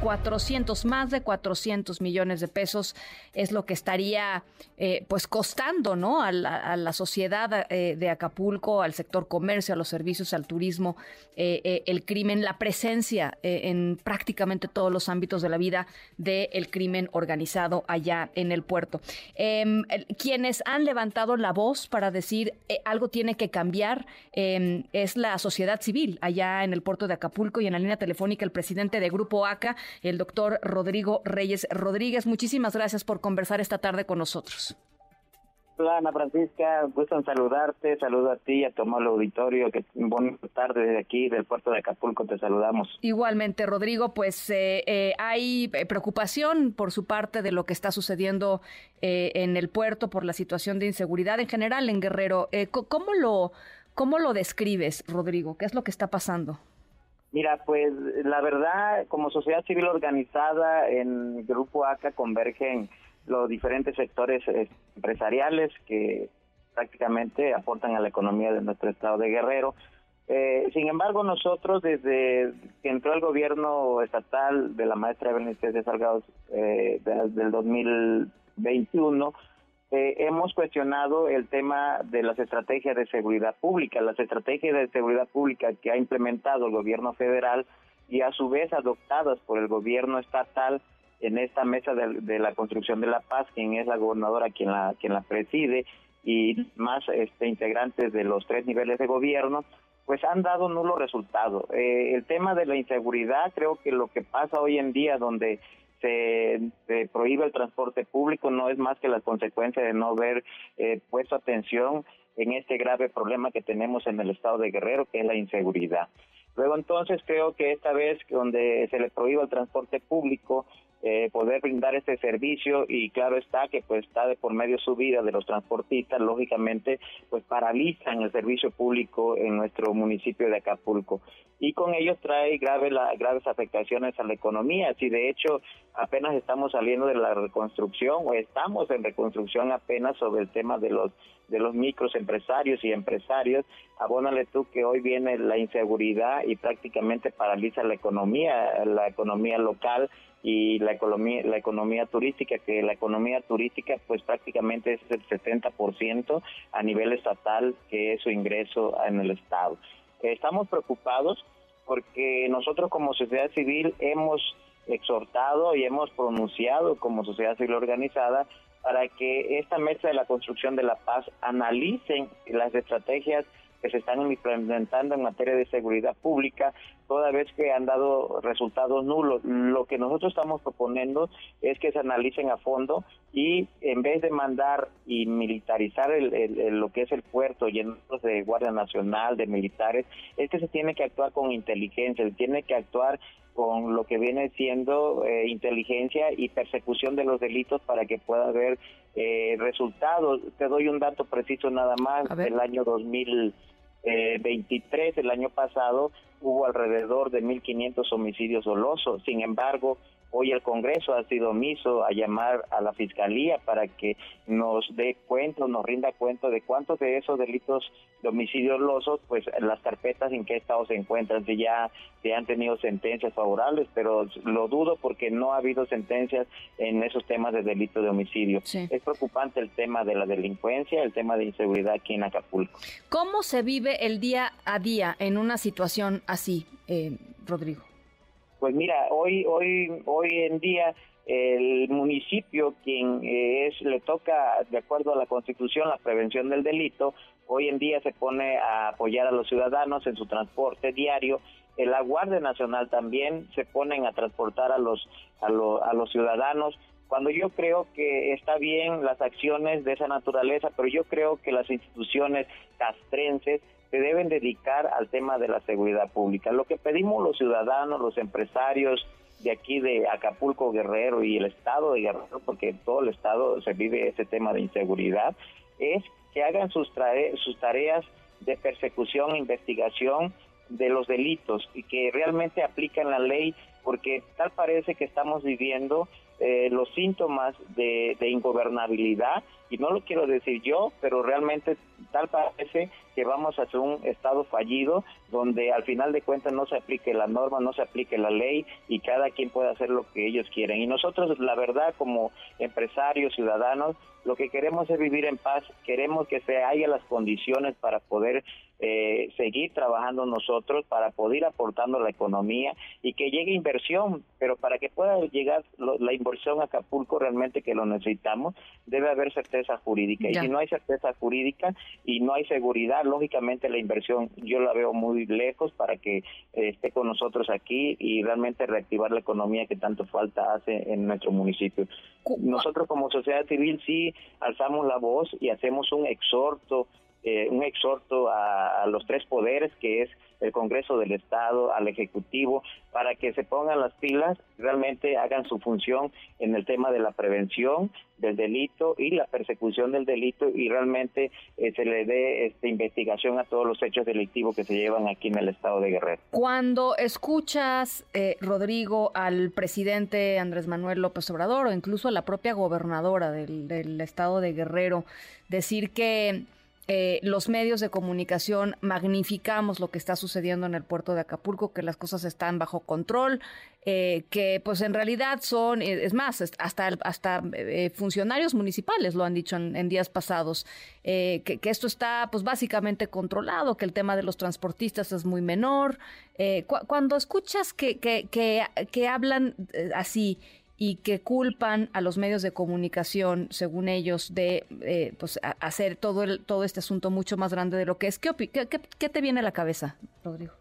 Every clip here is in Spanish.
400, más de 400 millones de pesos es lo que estaría eh, pues costando ¿no? a, la, sociedad eh, de Acapulco, al sector comercio, a los servicios, al turismo, eh, el crimen, la presencia en prácticamente todos los ámbitos de la vida del crimen organizado allá en el puerto. Em, quienes han levantado la voz para decir algo tiene que cambiar em, es la sociedad civil allá en el puerto de Acapulco y en la línea telefónica el presidente de Grupo ACA, el doctor Rodrigo Reyes Rodríguez. Muchísimas gracias por conversar esta tarde con nosotros. Hola Ana Francisca, gusto en saludarte, saludo a ti y a todo el auditorio, que buenas tardes desde aquí del puerto de Acapulco, te saludamos. Igualmente Rodrigo, pues eh, eh, hay eh, preocupación por su parte de lo que está sucediendo en el puerto por la situación de inseguridad en general en Guerrero. ¿cómo, lo, ¿Cómo lo describes, Rodrigo? ¿Qué es lo que está pasando? Mira, pues la verdad, como sociedad civil organizada en Grupo ACA convergen los diferentes sectores eh, empresariales que prácticamente aportan a la economía de nuestro estado de Guerrero. Eh, sin embargo, nosotros desde que entró el gobierno estatal de la maestra Evelyn de Salgado eh, desde el 2021, eh, hemos cuestionado el tema de las estrategias de seguridad pública, las estrategias de seguridad pública que ha implementado el gobierno federal y a su vez adoptadas por el gobierno estatal en esta mesa de, la construcción de la paz, quien es la gobernadora quien la quien la preside y más este integrantes de los tres niveles de gobierno, pues han dado nulo resultado. Eh, el tema de la inseguridad, creo que lo que pasa hoy en día, donde se, prohíbe el transporte público no es más que la consecuencia de no haber eh, puesto atención en este grave problema que tenemos en el estado de Guerrero, que es la inseguridad. Luego entonces creo que esta vez donde se le prohíbe el transporte público, eh, poder brindar este servicio y claro está que pues está de por medio su vida de los transportistas, lógicamente pues paralizan el servicio público en nuestro municipio de Acapulco y con ellos trae grave la, graves afectaciones a la economía. Si de hecho apenas estamos saliendo de la reconstrucción o estamos en reconstrucción apenas sobre el tema de los de los micros empresarios y empresarios, abónale tú que hoy viene la inseguridad y prácticamente paraliza la economía, la economía local y la economía la economía turística que la economía turística pues prácticamente es el 70% a nivel estatal que es su ingreso en el estado. Estamos preocupados porque nosotros como sociedad civil hemos exhortado y hemos pronunciado como sociedad civil organizada para que esta mesa de la construcción de la paz analicen las estrategias que se están implementando en materia de seguridad pública, toda vez que han dado resultados nulos. Lo que nosotros estamos proponiendo es que se analicen a fondo y en vez de mandar y militarizar el, lo que es el puerto llenos de Guardia Nacional, de militares, es que se tiene que actuar con inteligencia, se tiene que actuar con lo que viene siendo eh, inteligencia y persecución de los delitos para que pueda haber eh, resultados. Te doy un dato preciso nada más. del año 2023, el año pasado, hubo alrededor de 1.500 homicidios dolosos. Sin embargo, Hoy el Congreso ha sido omiso a llamar a la Fiscalía para que nos dé cuenta, nos rinda cuenta de cuántos de esos delitos de homicidio losos, pues las carpetas en qué estado se encuentran, si ya se han tenido sentencias favorables, pero lo dudo porque no ha habido sentencias en esos temas de delito de homicidio. Es preocupante el tema de la delincuencia, el tema de inseguridad aquí en Acapulco. ¿Cómo se vive el día a día en una situación así, eh, Rodrigo? Pues mira, hoy, hoy, hoy en día el municipio quien eh, es le toca de acuerdo a la Constitución la prevención del delito, hoy en día se pone a apoyar a los ciudadanos en su transporte diario. La Guardia Nacional también se ponen a transportar a los a, a los ciudadanos cuando yo creo que está bien las acciones de esa naturaleza, pero yo creo que las instituciones castrenses se deben dedicar al tema de la seguridad pública. Lo que pedimos los ciudadanos, los empresarios de aquí de Acapulco Guerrero y el estado de Guerrero, porque en todo el estado se vive ese tema de inseguridad, es que hagan sus, sus tareas de persecución e investigación de los delitos y que realmente apliquen la ley, porque tal parece que estamos viviendo eh, los síntomas de, de ingobernabilidad y no lo quiero decir yo, pero realmente tal parece que vamos hacia un estado fallido donde al final de cuentas no se aplique la norma, no se aplique la ley y cada quien puede hacer lo que ellos quieren. Y nosotros, la verdad, como empresarios, ciudadanos, lo que queremos es vivir en paz, queremos que se haya las condiciones para poder eh, seguir trabajando nosotros, para poder ir aportando la economía y que llegue inversión, pero para que pueda llegar la inversión a Acapulco realmente que lo necesitamos, debe haber certeza jurídica. Y si no hay certeza jurídica y no hay seguridad, lógicamente la inversión yo la veo muy lejos para que eh, esté con nosotros aquí y realmente reactivar la economía que tanto falta hace en nuestro municipio. Nosotros como sociedad civil sí alzamos la voz y hacemos un exhorto eh, un exhorto a, los tres poderes, que es el Congreso del Estado, al Ejecutivo, para que se pongan las pilas, realmente hagan su función en el tema de la prevención del delito y la persecución del delito y realmente eh, se le dé esta investigación a todos los hechos delictivos que se llevan aquí en el Estado de Guerrero. Cuando escuchas, eh, Rodrigo, al presidente Andrés Manuel López Obrador o incluso a la propia gobernadora del Estado de Guerrero decir que eh, los medios de comunicación magnificamos lo que está sucediendo en el puerto de Acapulco, que las cosas están bajo control, eh, que pues en realidad son, eh, es más, hasta, hasta funcionarios municipales lo han dicho en, días pasados, que, esto está pues básicamente controlado, que el tema de los transportistas es muy menor. cuando escuchas que, que, que hablan así, y que culpan a los medios de comunicación, según ellos, de eh, pues, hacer todo, el, todo este asunto mucho más grande de lo que es. ¿Qué, qué, te viene a la cabeza, Rodrigo?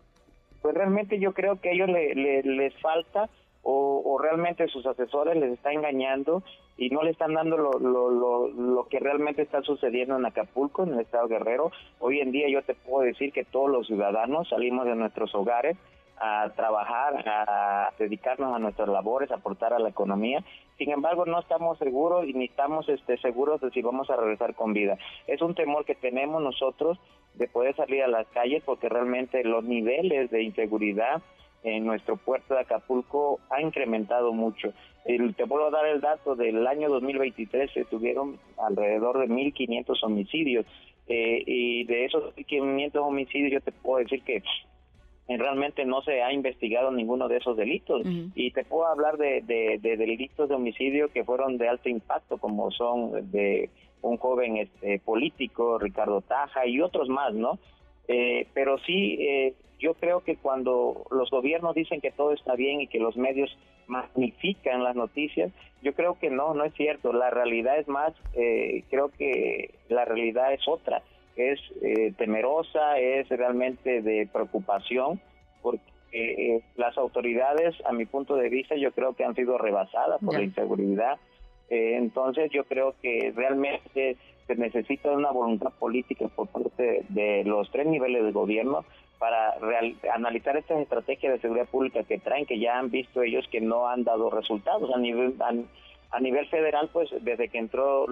Pues realmente yo creo que a ellos le, les falta o, realmente sus asesores les están engañando y no le están dando lo, lo, lo, lo, que realmente está sucediendo en Acapulco, en el estado Guerrero. Hoy en día yo te puedo decir que todos los ciudadanos salimos de nuestros hogares a trabajar, a dedicarnos a nuestras labores, a aportar a la economía. Sin embargo, no estamos seguros y ni estamos este, seguros de si vamos a regresar con vida. Es un temor que tenemos nosotros de poder salir a las calles porque realmente los niveles de inseguridad en nuestro puerto de Acapulco ha incrementado mucho. te puedo dar el dato del año 2023 se tuvieron alrededor de 1.500 homicidios eh, y de esos 1.500 homicidios yo te puedo decir que realmente no se ha investigado ninguno de esos delitos. Y te puedo hablar de, delitos de homicidio que fueron de alto impacto, como son de un joven este, político, Ricardo Taja, y otros más, ¿no? Eh, pero sí, eh, yo creo que cuando los gobiernos dicen que todo está bien y que los medios magnifican las noticias, yo creo que no, no es cierto. La realidad es más, eh, creo que la realidad es otra es eh, temerosa, es realmente de preocupación, porque eh, las autoridades, a mi punto de vista, yo creo que han sido rebasadas por la inseguridad. Eh, entonces yo creo que realmente se necesita una voluntad política por parte de los tres niveles de gobierno para analizar estas estrategias de seguridad pública que traen, que ya han visto ellos que no han dado resultados a nivel a, nivel federal, pues desde que entró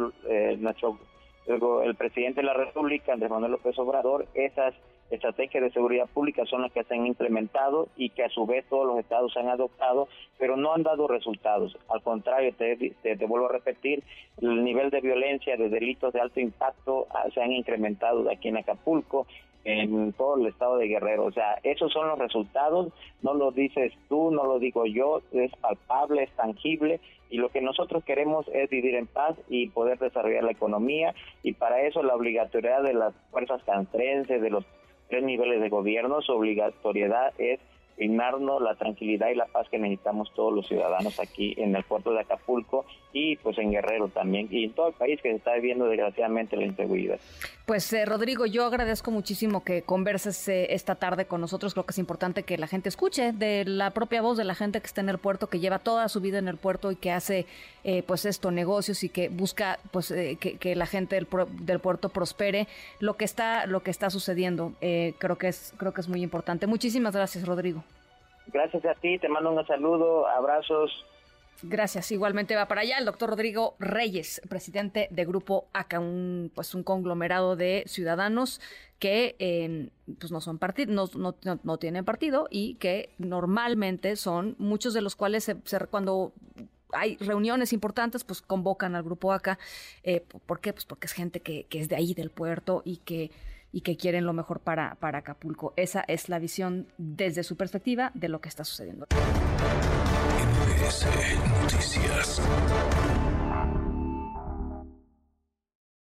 nuestro el, presidente de la República, Andrés Manuel López Obrador, esas estrategias de seguridad pública son las que se han implementado y que a su vez todos los estados han adoptado, pero no han dado resultados. Al contrario, te, te, vuelvo a repetir, el nivel de violencia, de delitos de alto impacto ah, se han incrementado aquí en Acapulco, en todo el estado de Guerrero. O sea, esos son los resultados, no lo dices tú, no lo digo yo, es palpable, es tangible y lo que nosotros queremos es vivir en paz y poder desarrollar la economía y para eso la obligatoriedad de las fuerzas castrenses, de los tres niveles de gobierno, su obligatoriedad es brindarnos la tranquilidad y la paz que necesitamos todos los ciudadanos aquí en el puerto de Acapulco y pues en Guerrero también y en todo el país que se está viviendo desgraciadamente la inseguridad. Pues eh, Rodrigo, yo agradezco muchísimo que converses eh, esta tarde con nosotros. Creo que es importante que la gente escuche de la propia voz de la gente que está en el puerto, que lleva toda su vida en el puerto y que hace eh, pues esto negocios y que busca pues que, la gente del, del, puerto prospere. Lo que está lo que está sucediendo creo que es creo que es muy importante. Muchísimas gracias, Rodrigo. Gracias a ti, te mando un saludo, abrazos. Gracias. Igualmente va para allá el doctor Rodrigo Reyes, presidente de Grupo ACA, un, pues un conglomerado de ciudadanos que em, pues no son partido, no, no, no, tienen partido y que normalmente son, muchos de los cuales se, cuando hay reuniones importantes, pues convocan al grupo ACA. Eh, ¿Por qué? Pues porque es gente que, que es de ahí del puerto y que y que quieren lo mejor para, para Acapulco. Esa es la visión desde su perspectiva de lo que está sucediendo.